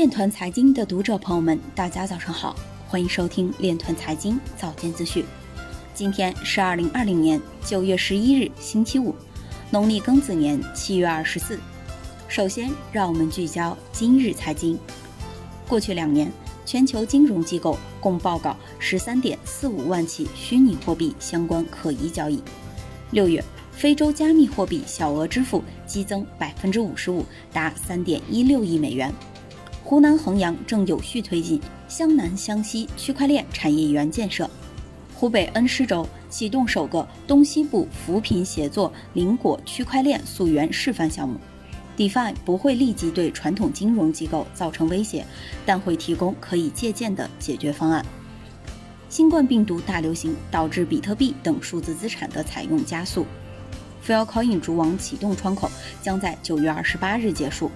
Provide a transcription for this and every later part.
链团财经的读者朋友们，大家早上好，欢迎收听链团财经早间资讯。今天是二零二零年九月十一日，星期五，农历庚子年七月二十四。首先，让我们聚焦今日财经。过去两年，全球金融机构共报告十三点四五万起虚拟货币相关可疑交易。六月，非洲加密货币小额支付激增百分之五十五，达三点一六亿美元。湖南衡阳正有序推进湘南湘西区块链产业园建设。湖北恩施州启动首个东西部扶贫协作林果区块链溯源示范项目。DeFi 不会立即对传统金融机构造成威胁，但会提供可以借鉴的解决方案。新冠病毒大流行导致比特币等数字资产的采用加速。Filecoin 主网启动窗口将在九月二十八日结束。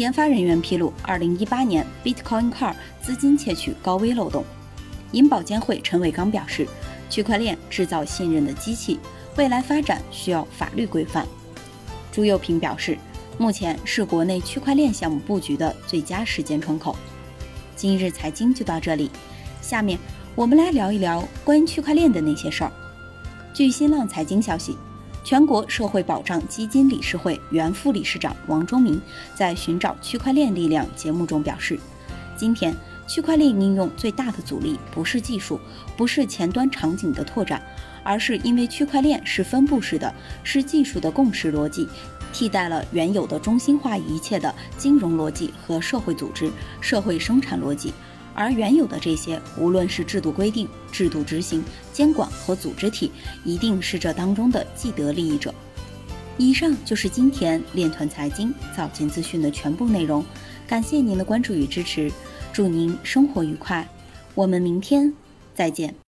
研发人员披露，二零一八年 Bitcoin Core 资金窃取高危漏洞。银保监会陈伟刚表示，区块链制造信任的机器，未来发展需要法律规范。朱佑平表示，目前是国内区块链项目布局的最佳时间窗口。今日财经就到这里，下面我们来聊一聊关于区块链的那些事儿。据新浪财经消息。全国社会保障基金理事会原副理事长王忠明在《寻找区块链力量》节目中表示，今天区块链应用最大的阻力不是技术，不是前端场景的拓展，而是因为区块链是分布式的，是技术的共识逻辑，替代了原有的中心化一切的金融逻辑和社会组织、社会生产逻辑。而原有的这些，无论是制度规定、制度执行、监管和组织体，一定是这当中的既得利益者。以上就是今天链团财经早间资讯的全部内容，感谢您的关注与支持，祝您生活愉快，我们明天再见。